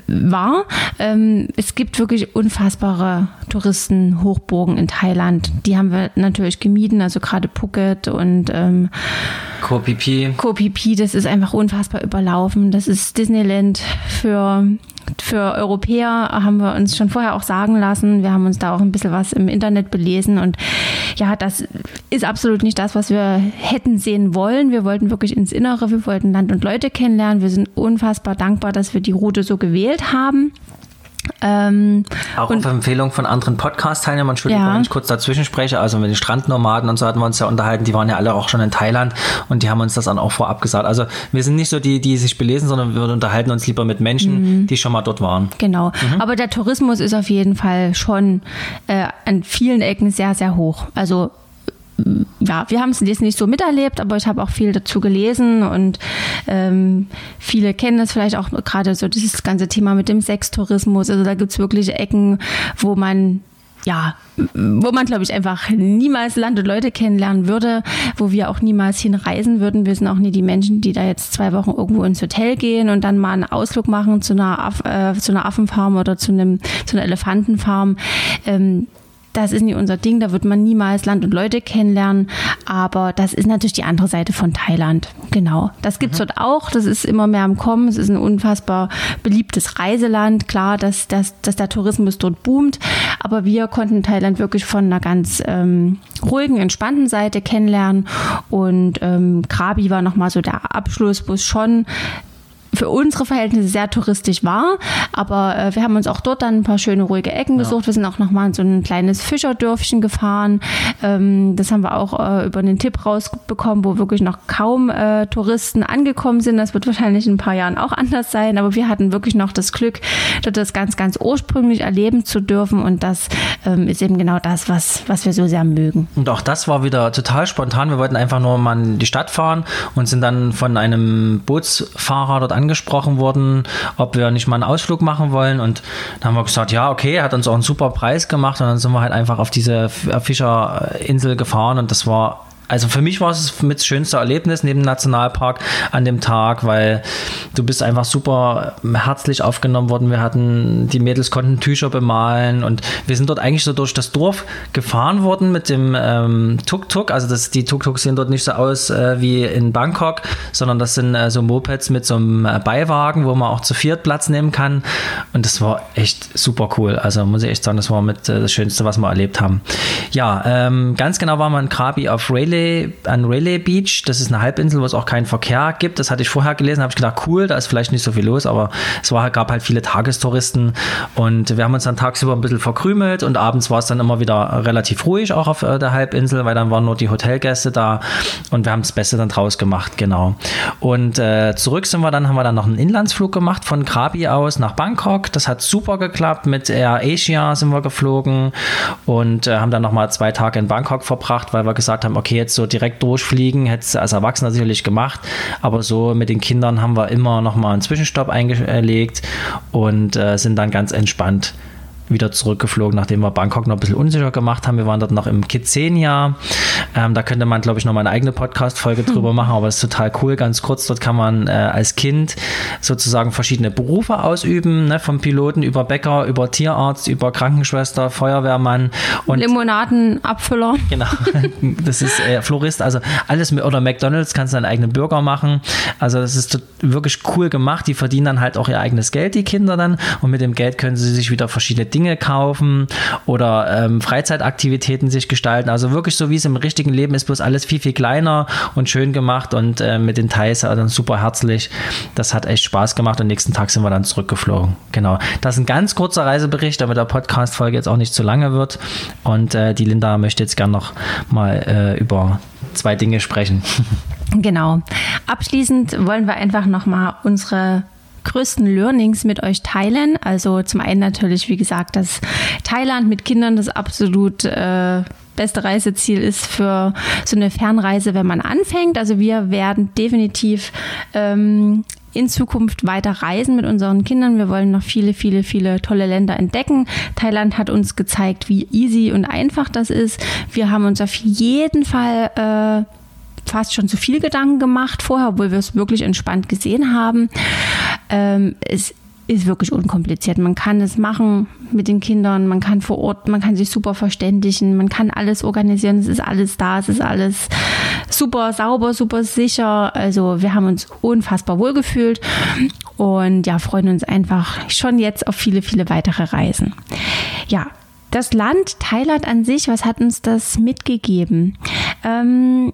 war. Ähm, es gibt wirklich unfassbare Touristenhochburgen in Thailand. Die haben wir natürlich gemieden, also gerade Phuket und ähm, Koh Phi Phi. Koh Phi Phi, das ist einfach unfassbar überlaufen. Das ist Disneyland für für Europäer haben wir uns schon vorher auch sagen lassen. Wir haben uns da auch ein bisschen was im Internet belesen und ja, das ist absolut nicht das, was wir hätten sehen wollen. Wir wollten wirklich ins Innere, wir wollten Land und Leute kennenlernen. Wir sind unfassbar dankbar, dass wir die Route so gewählt haben. Ähm, auch auf Empfehlung von anderen Podcast-Teilnehmern, Entschuldigung, ja. wenn ich kurz dazwischen spreche, also mit den Strandnomaden und so hatten wir uns ja unterhalten, die waren ja alle auch schon in Thailand und die haben uns das dann auch vorab gesagt. Also wir sind nicht so die, die sich belesen, sondern wir unterhalten uns lieber mit Menschen, mhm. die schon mal dort waren. Genau, mhm. aber der Tourismus ist auf jeden Fall schon äh, an vielen Ecken sehr, sehr hoch. Also ja, wir haben es jetzt nicht so miterlebt, aber ich habe auch viel dazu gelesen und ähm, viele kennen das vielleicht auch gerade so dieses ganze Thema mit dem Sextourismus. Also da gibt es wirklich Ecken, wo man ja, wo man, glaube ich, einfach niemals Land und Leute kennenlernen würde, wo wir auch niemals hinreisen würden. Wir sind auch nie die Menschen, die da jetzt zwei Wochen irgendwo ins Hotel gehen und dann mal einen Ausflug machen zu einer, Aff, äh, zu einer Affenfarm oder zu, einem, zu einer Elefantenfarm. Ähm, das ist nicht unser Ding, da wird man niemals Land und Leute kennenlernen. Aber das ist natürlich die andere Seite von Thailand. Genau. Das gibt es mhm. dort auch. Das ist immer mehr am Kommen. Es ist ein unfassbar beliebtes Reiseland. Klar, dass, dass, dass der Tourismus dort boomt. Aber wir konnten Thailand wirklich von einer ganz ähm, ruhigen, entspannten Seite kennenlernen. Und ähm, Krabi war nochmal so der Abschluss, wo es schon für unsere Verhältnisse sehr touristisch war. Aber äh, wir haben uns auch dort dann ein paar schöne, ruhige Ecken ja. gesucht. Wir sind auch nochmal in so ein kleines Fischerdörfchen gefahren. Ähm, das haben wir auch äh, über einen Tipp rausbekommen, wo wirklich noch kaum äh, Touristen angekommen sind. Das wird wahrscheinlich in ein paar Jahren auch [laughs] anders sein. Aber wir hatten wirklich noch das Glück, dort das ganz, ganz ursprünglich erleben zu dürfen. Und das ähm, ist eben genau das, was, was wir so sehr mögen. Und auch das war wieder total spontan. Wir wollten einfach nur mal in die Stadt fahren und sind dann von einem Bootsfahrer dort angesprochen worden, ob wir nicht mal einen Ausflug machen wollen. Und dann haben wir gesagt, ja, okay, hat uns auch einen super Preis gemacht. Und dann sind wir halt einfach auf diese Fischerinsel gefahren und das war also für mich war es mit das schönste Erlebnis neben dem Nationalpark an dem Tag, weil du bist einfach super herzlich aufgenommen worden. Wir hatten, die Mädels konnten Tücher bemalen und wir sind dort eigentlich so durch das Dorf gefahren worden mit dem ähm, Tuk-Tuk. Also das, die Tuk-Tuks sehen dort nicht so aus äh, wie in Bangkok, sondern das sind äh, so Mopeds mit so einem äh, Beiwagen, wo man auch zu viert Platz nehmen kann. Und das war echt super cool. Also muss ich echt sagen, das war mit äh, das Schönste, was wir erlebt haben. Ja, ähm, ganz genau war man in Krabi auf Rayleigh Rayleigh, an Rayleigh Beach. Das ist eine Halbinsel, wo es auch keinen Verkehr gibt. Das hatte ich vorher gelesen, habe ich gedacht, cool, da ist vielleicht nicht so viel los, aber es war, gab halt viele Tagestouristen und wir haben uns dann tagsüber ein bisschen verkrümelt und abends war es dann immer wieder relativ ruhig auch auf äh, der Halbinsel, weil dann waren nur die Hotelgäste da und wir haben das Beste dann draus gemacht, genau. Und äh, zurück sind wir dann, haben wir dann noch einen Inlandsflug gemacht von Krabi aus nach Bangkok. Das hat super geklappt. Mit Air Asia sind wir geflogen und äh, haben dann nochmal zwei Tage in Bangkok verbracht, weil wir gesagt haben, okay, jetzt so direkt durchfliegen, hätte es als Erwachsener sicherlich gemacht, aber so mit den Kindern haben wir immer noch mal einen Zwischenstopp eingelegt und äh, sind dann ganz entspannt wieder zurückgeflogen, nachdem wir Bangkok noch ein bisschen unsicher gemacht haben. Wir waren dort noch im Kidzenia. Ähm, da könnte man, glaube ich, noch mal eine eigene Podcast-Folge drüber machen, aber es ist total cool. Ganz kurz, dort kann man äh, als Kind sozusagen verschiedene Berufe ausüben, ne? vom Piloten über Bäcker, über Tierarzt, über Krankenschwester, Feuerwehrmann und Limonadenabfüller. Genau, [laughs] das ist äh, Florist, also alles mit, oder McDonalds kannst du deinen eigenen Burger machen. Also das ist wirklich cool gemacht. Die verdienen dann halt auch ihr eigenes Geld, die Kinder dann, und mit dem Geld können sie sich wieder verschiedene Dinge Dinge kaufen oder ähm, Freizeitaktivitäten sich gestalten. Also wirklich so, wie es im richtigen Leben ist, bloß alles viel, viel kleiner und schön gemacht und äh, mit den Thais dann super herzlich. Das hat echt Spaß gemacht und nächsten Tag sind wir dann zurückgeflogen. Genau. Das ist ein ganz kurzer Reisebericht, damit der Podcast-Folge jetzt auch nicht zu lange wird. Und äh, die Linda möchte jetzt gerne noch mal äh, über zwei Dinge sprechen. [laughs] Genau. Abschließend wollen wir einfach noch mal unsere größten Learnings mit euch teilen. Also zum einen natürlich, wie gesagt, dass Thailand mit Kindern das absolut äh, beste Reiseziel ist für so eine Fernreise, wenn man anfängt. Also wir werden definitiv ähm, in Zukunft weiter reisen mit unseren Kindern. Wir wollen noch viele, viele, viele tolle Länder entdecken. Thailand hat uns gezeigt, wie easy und einfach das ist. Wir haben uns auf jeden Fall äh, fast schon zu viel Gedanken gemacht vorher, obwohl wir es wirklich entspannt gesehen haben. Ähm, es ist wirklich unkompliziert. Man kann es machen mit den Kindern, man kann vor Ort, man kann sich super verständigen, man kann alles organisieren, es ist alles da, es ist alles super sauber, super sicher. Also wir haben uns unfassbar wohl gefühlt und ja, freuen uns einfach schon jetzt auf viele, viele weitere Reisen. Ja, das Land Thailand an sich, was hat uns das mitgegeben? Ähm,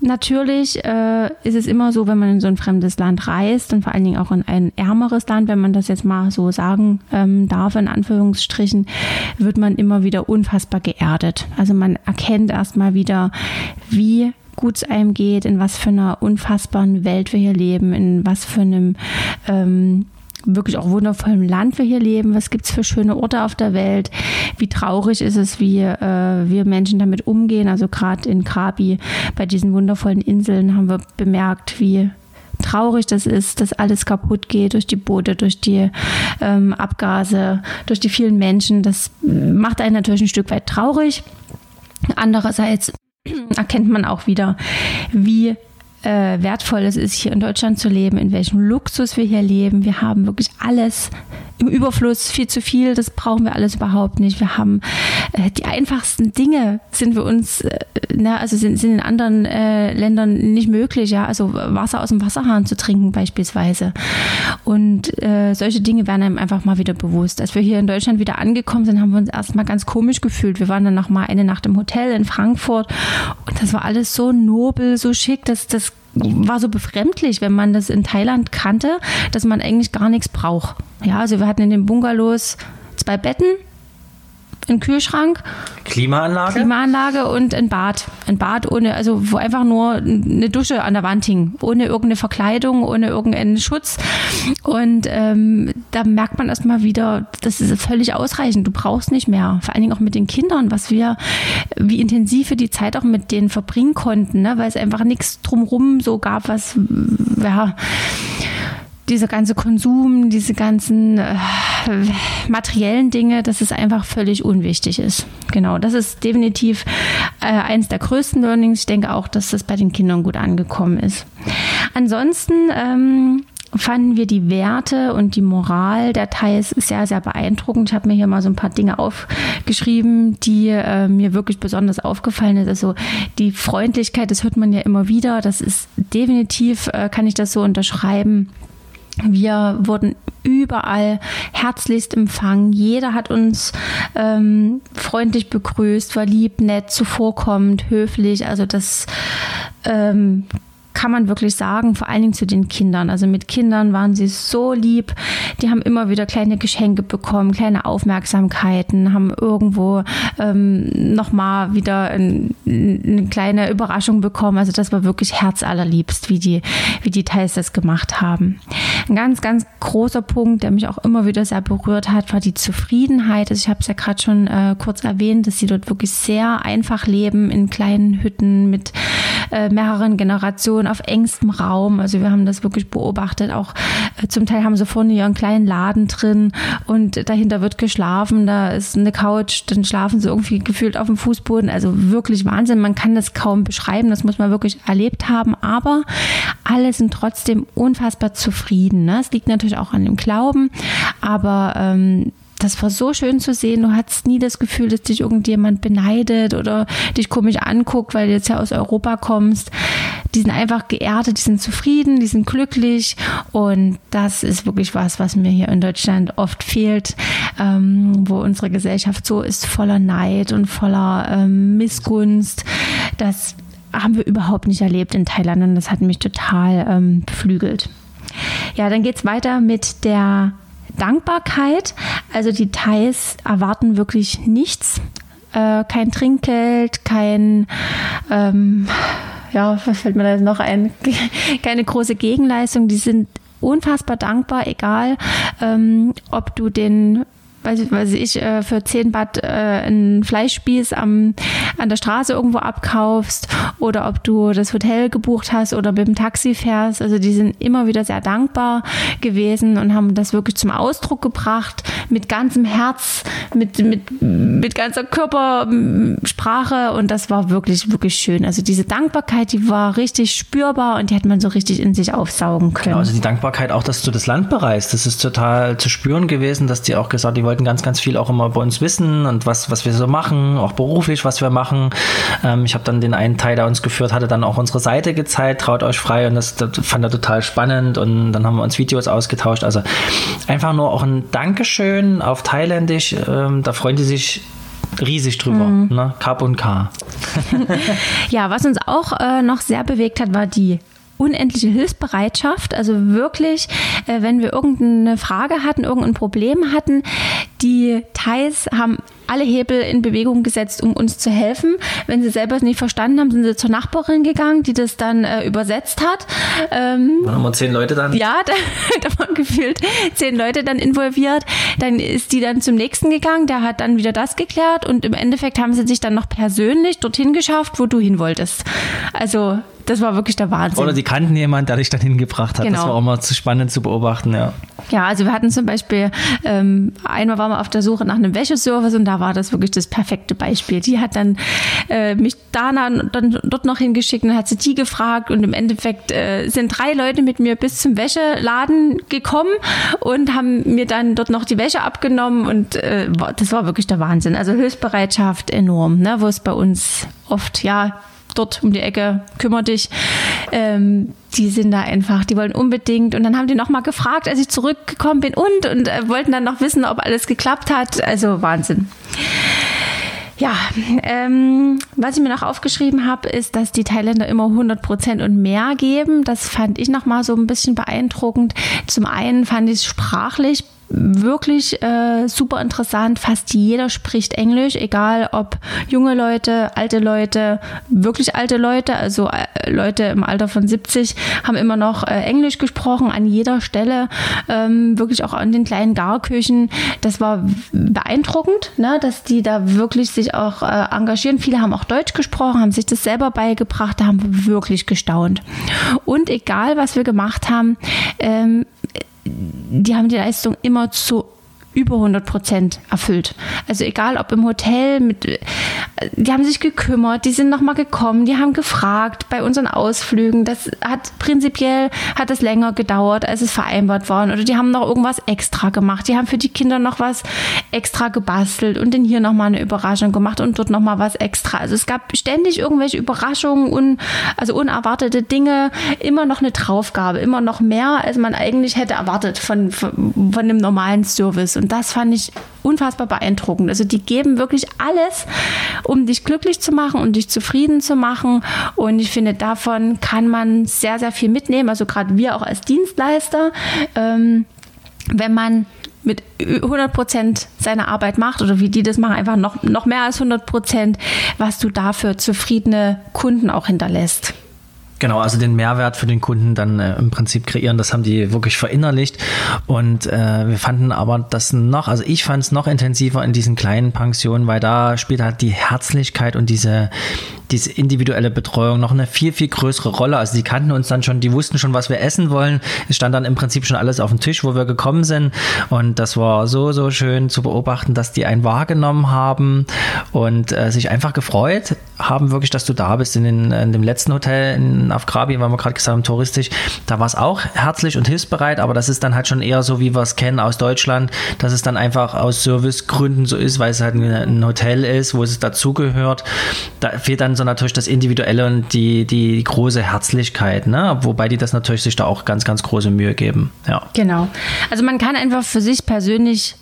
Natürlich äh, ist es immer so, wenn man in so ein fremdes Land reist und vor allen Dingen auch in ein ärmeres Land, wenn man das jetzt mal so sagen ähm, darf, in Anführungsstrichen, wird man immer wieder unfassbar geerdet. Also man erkennt erstmal wieder, wie gut es einem geht, in was für einer unfassbaren Welt wir hier leben, in was für einem ähm, wirklich auch wundervollen Land wir hier leben, was gibt es für schöne Orte auf der Welt, wie traurig ist es, wie äh, wir Menschen damit umgehen. Also gerade in Krabi bei diesen wundervollen Inseln haben wir bemerkt, wie traurig das ist, dass alles kaputt geht durch die Boote, durch die ähm, Abgase, durch die vielen Menschen. Das macht einen natürlich ein Stück weit traurig. Andererseits [clears throat] erkennt man auch wieder, wie äh, wertvoll es ist, hier in Deutschland zu leben, in welchem Luxus wir hier leben. Wir haben wirklich alles im Überfluss, viel zu viel, das brauchen wir alles überhaupt nicht. Wir haben äh, die einfachsten Dinge sind für uns, äh, na, also sind, sind in anderen äh, Ländern nicht möglich, ja, also Wasser aus dem Wasserhahn zu trinken beispielsweise. Und äh, solche Dinge werden einem einfach mal wieder bewusst. Als wir hier in Deutschland wieder angekommen sind, haben wir uns erstmal ganz komisch gefühlt. Wir waren dann noch mal eine Nacht im Hotel in Frankfurt und das war alles so nobel, so schick, dass das war so befremdlich, wenn man das in Thailand kannte, dass man eigentlich gar nichts braucht. Ja, also wir hatten in den Bungalows zwei Betten, einen Kühlschrank, Klimaanlage, Klimaanlage und ein Bad. Ein Bad ohne, also wo einfach nur eine Dusche an der Wand hing, ohne irgendeine Verkleidung, ohne irgendeinen Schutz. Und ähm, da merkt man erstmal wieder, das ist völlig ausreichend. Du brauchst nicht mehr. Vor allen Dingen auch mit den Kindern, was wir, wie intensiv wir die Zeit auch mit denen verbringen konnten, ne? weil es einfach nichts drumrum so gab, was ja dieser ganze Konsum, diese ganzen äh, materiellen Dinge, dass es einfach völlig unwichtig ist. Genau, das ist definitiv äh, eines der größten Learnings. Ich denke auch, dass das bei den Kindern gut angekommen ist. Ansonsten ähm, fanden wir die Werte und die Moral der Thais sehr, sehr beeindruckend. Ich habe mir hier mal so ein paar Dinge aufgeschrieben, die äh, mir wirklich besonders aufgefallen ist. Also die Freundlichkeit, das hört man ja immer wieder. Das ist definitiv, äh, kann ich das so unterschreiben wir wurden überall herzlichst empfangen. Jeder hat uns ähm, freundlich begrüßt, war lieb, nett, zuvorkommend, höflich. Also das ähm, kann man wirklich sagen, vor allen Dingen zu den Kindern. Also mit Kindern waren sie so lieb. Die haben immer wieder kleine Geschenke bekommen, kleine Aufmerksamkeiten, haben irgendwo ähm, nochmal wieder ein, eine kleine Überraschung bekommen. Also das war wirklich herzallerliebst, wie die, wie die Teils das gemacht haben. Ein ganz, ganz großer Punkt, der mich auch immer wieder sehr berührt hat, war die Zufriedenheit. Also ich habe es ja gerade schon äh, kurz erwähnt, dass sie dort wirklich sehr einfach leben in kleinen Hütten mit äh, mehreren Generationen auf engstem Raum. Also wir haben das wirklich beobachtet. Auch äh, zum Teil haben sie vorne ihren kleinen Laden drin und dahinter wird geschlafen. Da ist eine Couch, dann schlafen sie irgendwie gefühlt auf dem Fußboden. Also wirklich Wahnsinn. Man kann das kaum beschreiben. Das muss man wirklich erlebt haben. Aber alle sind trotzdem unfassbar zufrieden. Ne? Es liegt natürlich auch an dem Glauben, aber ähm, das war so schön zu sehen. Du hattest nie das Gefühl, dass dich irgendjemand beneidet oder dich komisch anguckt, weil du jetzt ja aus Europa kommst. Die sind einfach geerdet, die sind zufrieden, die sind glücklich. Und das ist wirklich was, was mir hier in Deutschland oft fehlt, ähm, wo unsere Gesellschaft so ist voller Neid und voller ähm, Missgunst. Das haben wir überhaupt nicht erlebt in Thailand und das hat mich total ähm, beflügelt. Ja, dann geht es weiter mit der Dankbarkeit. Also die Thais erwarten wirklich nichts. Äh, kein Trinkgeld, kein, ähm, ja, [laughs] was fällt mir da jetzt noch ein? [laughs] Keine große Gegenleistung. Die sind unfassbar dankbar, egal ähm, ob du den weiß, weiß ich, äh, für 10 Baht äh, einen Fleischspieß am, an der Straße irgendwo abkaufst oder ob du das Hotel gebucht hast oder mit dem Taxi fährst. Also die sind immer wieder sehr dankbar gewesen und haben das wirklich zum Ausdruck gebracht mit ganzem Herz, mit, mit, mit ganzer Körpersprache und das war wirklich, wirklich schön. Also diese Dankbarkeit, die war richtig spürbar und die hat man so richtig in sich aufsaugen können. Genau, also die Dankbarkeit auch, dass du das Land bereist, das ist total zu spüren gewesen, dass die auch gesagt, die wollten wollten ganz, ganz viel auch immer bei uns wissen und was, was wir so machen, auch beruflich, was wir machen. Ähm, ich habe dann den einen Teil, der uns geführt hatte, dann auch unsere Seite gezeigt, traut euch frei und das, das fand er total spannend und dann haben wir uns Videos ausgetauscht. Also einfach nur auch ein Dankeschön auf Thailändisch, ähm, da freuen die sich riesig drüber. Mhm. Ne? Kap und K. [laughs] [laughs] ja, was uns auch äh, noch sehr bewegt hat, war die unendliche Hilfsbereitschaft. Also wirklich, äh, wenn wir irgendeine Frage hatten, irgendein Problem hatten, die Thais haben alle Hebel in Bewegung gesetzt, um uns zu helfen. Wenn sie selber es nicht verstanden haben, sind sie zur Nachbarin gegangen, die das dann äh, übersetzt hat. Ähm, waren wir zehn Leute dann? Ja, [laughs] da, da waren gefühlt zehn Leute dann involviert. Dann ist die dann zum nächsten gegangen, der hat dann wieder das geklärt und im Endeffekt haben sie sich dann noch persönlich dorthin geschafft, wo du hin wolltest. Also das war wirklich der Wahnsinn. Oder die kannten jemand, der dich dann hingebracht hat. Genau. Das war auch mal zu spannend zu beobachten, ja. Ja, also wir hatten zum Beispiel, ähm, einmal waren wir auf der Suche nach einem Wäscheservice und da war das wirklich das perfekte Beispiel. Die hat dann äh, mich Dana dann dort noch hingeschickt und hat sie die gefragt und im Endeffekt äh, sind drei Leute mit mir bis zum Wäscheladen gekommen und haben mir dann dort noch die Wäsche abgenommen und äh, das war wirklich der Wahnsinn. Also Hilfsbereitschaft enorm, ne, wo es bei uns oft ja dort um die Ecke, kümmere dich. Ähm, die sind da einfach, die wollen unbedingt. Und dann haben die nochmal gefragt, als ich zurückgekommen bin und, und äh, wollten dann noch wissen, ob alles geklappt hat. Also Wahnsinn. Ja, ähm, was ich mir noch aufgeschrieben habe, ist, dass die Thailänder immer 100 Prozent und mehr geben. Das fand ich nochmal so ein bisschen beeindruckend. Zum einen fand ich es sprachlich wirklich äh, super interessant. Fast jeder spricht Englisch, egal ob junge Leute, alte Leute, wirklich alte Leute, also äh, Leute im Alter von 70 haben immer noch äh, Englisch gesprochen an jeder Stelle, ähm, wirklich auch an den kleinen Garküchen. Das war beeindruckend, ne, dass die da wirklich sich auch äh, engagieren. Viele haben auch Deutsch gesprochen, haben sich das selber beigebracht, da haben wir wirklich gestaunt. Und egal, was wir gemacht haben, ähm, die haben die Leistung immer zu über 100 Prozent erfüllt. Also egal ob im Hotel, mit, die haben sich gekümmert, die sind nochmal gekommen, die haben gefragt bei unseren Ausflügen. Das hat prinzipiell hat es länger gedauert, als es vereinbart war. Oder die haben noch irgendwas extra gemacht. Die haben für die Kinder noch was extra gebastelt und dann hier nochmal eine Überraschung gemacht und dort nochmal was extra. Also es gab ständig irgendwelche Überraschungen und also unerwartete Dinge, immer noch eine Draufgabe, immer noch mehr, als man eigentlich hätte erwartet von, von, von einem normalen Service. Und und das fand ich unfassbar beeindruckend. Also die geben wirklich alles, um dich glücklich zu machen und dich zufrieden zu machen. Und ich finde, davon kann man sehr, sehr viel mitnehmen. Also gerade wir auch als Dienstleister, ähm, wenn man mit 100 Prozent seine Arbeit macht oder wie die das machen, einfach noch, noch mehr als 100 Prozent, was du dafür zufriedene Kunden auch hinterlässt. Genau, also den Mehrwert für den Kunden dann äh, im Prinzip kreieren, das haben die wirklich verinnerlicht. Und äh, wir fanden aber das noch, also ich fand es noch intensiver in diesen kleinen Pensionen, weil da spielt halt die Herzlichkeit und diese, diese individuelle Betreuung noch eine viel, viel größere Rolle. Also die kannten uns dann schon, die wussten schon, was wir essen wollen. Es stand dann im Prinzip schon alles auf dem Tisch, wo wir gekommen sind. Und das war so, so schön zu beobachten, dass die einen wahrgenommen haben und äh, sich einfach gefreut haben, wirklich, dass du da bist. In, den, in dem letzten Hotel in Afkrabi, weil wir gerade gesagt haben, touristisch, da war es auch herzlich und hilfsbereit, aber das ist dann halt schon eher so, wie wir es kennen aus Deutschland, dass es dann einfach aus Servicegründen so ist, weil es halt ein Hotel ist, wo es dazugehört. Da fehlt dann so natürlich das Individuelle und die, die große Herzlichkeit, ne? wobei die das natürlich sich da auch ganz, ganz große Mühe geben. Ja. Genau. Also man kann einfach für sich persönlich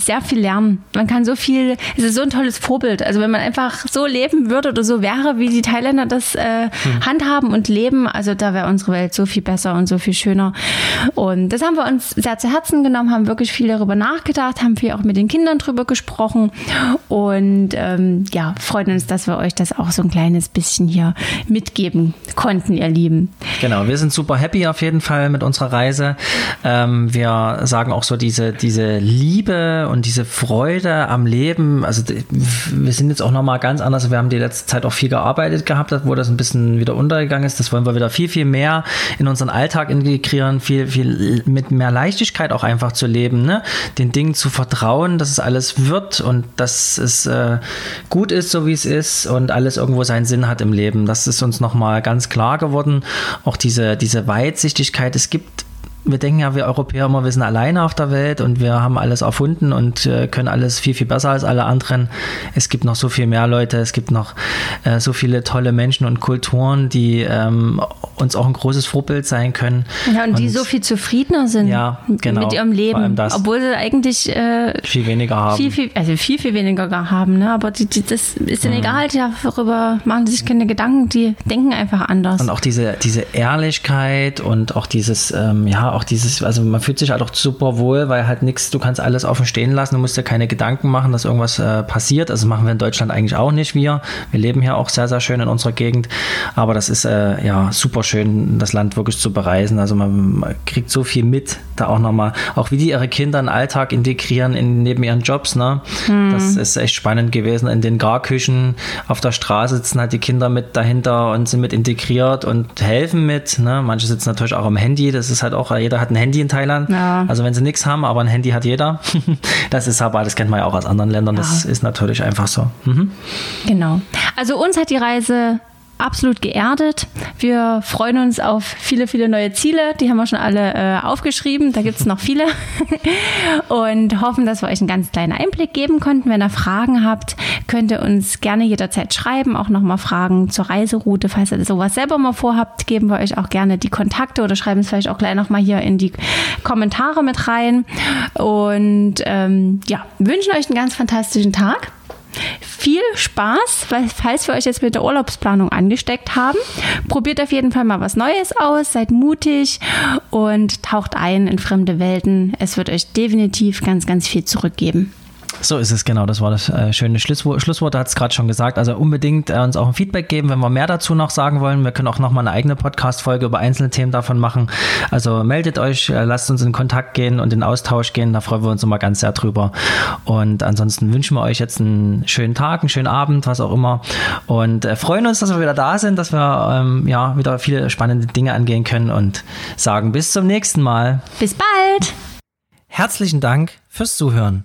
sehr viel lernen. Man kann so viel, es ist so ein tolles Vorbild. Also wenn man einfach so leben würde oder so wäre, wie die Thailänder das äh, hm. handhaben und leben, also da wäre unsere Welt so viel besser und so viel schöner. Und das haben wir uns sehr zu Herzen genommen, haben wirklich viel darüber nachgedacht, haben viel auch mit den Kindern drüber gesprochen und ähm, ja, freuen uns, dass wir euch das auch so ein kleines bisschen hier mitgeben konnten, ihr Lieben. Genau, wir sind super happy auf jeden Fall mit unserer Reise. Ähm, wir sagen auch so diese, diese Liebe und diese Freude am Leben, also wir sind jetzt auch nochmal ganz anders. Wir haben die letzte Zeit auch viel gearbeitet gehabt, wo das ein bisschen wieder untergegangen ist. Das wollen wir wieder viel, viel mehr in unseren Alltag integrieren, viel, viel mit mehr Leichtigkeit auch einfach zu leben, ne? den Dingen zu vertrauen, dass es alles wird und dass es äh, gut ist, so wie es ist und alles irgendwo seinen Sinn hat im Leben. Das ist uns nochmal ganz klar geworden. Auch diese, diese Weitsichtigkeit. Es gibt wir denken ja, wir Europäer immer, wir sind alleine auf der Welt und wir haben alles erfunden und äh, können alles viel, viel besser als alle anderen. Es gibt noch so viel mehr Leute, es gibt noch äh, so viele tolle Menschen und Kulturen, die ähm, uns auch ein großes Vorbild sein können. Ja, und, und die so viel zufriedener sind ja, genau, mit ihrem Leben, obwohl sie eigentlich äh, viel weniger haben. Viel, viel, also viel, viel weniger haben, ne? aber die, die, das ist ihnen mhm. egal, darüber machen sie sich keine Gedanken, die denken einfach anders. Und auch diese, diese Ehrlichkeit und auch dieses, ähm, ja, auch dieses, also man fühlt sich halt auch super wohl, weil halt nichts, du kannst alles offen stehen lassen, du musst dir keine Gedanken machen, dass irgendwas äh, passiert. Also machen wir in Deutschland eigentlich auch nicht wir. Wir leben hier auch sehr, sehr schön in unserer Gegend. Aber das ist äh, ja super schön, das Land wirklich zu bereisen. Also man, man kriegt so viel mit, da auch nochmal, auch wie die ihre Kinder in den Alltag integrieren in, neben ihren Jobs. Ne? Hm. Das ist echt spannend gewesen. In den Garküchen auf der Straße sitzen halt die Kinder mit dahinter und sind mit integriert und helfen mit. Ne? Manche sitzen natürlich auch am Handy. Das ist halt auch jeder hat ein Handy in Thailand. Ja. Also wenn sie nichts haben, aber ein Handy hat jeder. [laughs] das ist aber, das kennt man ja auch aus anderen Ländern. Ja. Das ist natürlich einfach so. Mhm. Genau. Also uns hat die Reise absolut geerdet. Wir freuen uns auf viele, viele neue Ziele. Die haben wir schon alle äh, aufgeschrieben. Da gibt es noch viele. [laughs] und hoffen, dass wir euch einen ganz kleinen Einblick geben konnten. Wenn ihr Fragen habt, könnt ihr uns gerne jederzeit schreiben. Auch nochmal Fragen zur Reiseroute. Falls ihr sowas selber mal vorhabt, geben wir euch auch gerne die Kontakte oder schreiben es vielleicht auch gleich nochmal hier in die Kommentare mit rein. Und ähm, ja, wünschen euch einen ganz fantastischen Tag. Viel Spaß, weil, falls wir euch jetzt mit der Urlaubsplanung angesteckt haben. Probiert auf jeden Fall mal was Neues aus, seid mutig und taucht ein in fremde Welten. Es wird euch definitiv ganz, ganz viel zurückgeben. So ist es genau, das war das äh, schöne Schlusswort. Schlusswort hat es gerade schon gesagt. Also unbedingt äh, uns auch ein Feedback geben, wenn wir mehr dazu noch sagen wollen. Wir können auch noch mal eine eigene Podcast-Folge über einzelne Themen davon machen. Also meldet euch, äh, lasst uns in Kontakt gehen und in Austausch gehen. Da freuen wir uns immer ganz sehr drüber. Und ansonsten wünschen wir euch jetzt einen schönen Tag, einen schönen Abend, was auch immer. Und äh, freuen uns, dass wir wieder da sind, dass wir ähm, ja wieder viele spannende Dinge angehen können und sagen bis zum nächsten Mal. Bis bald. Herzlichen Dank fürs Zuhören.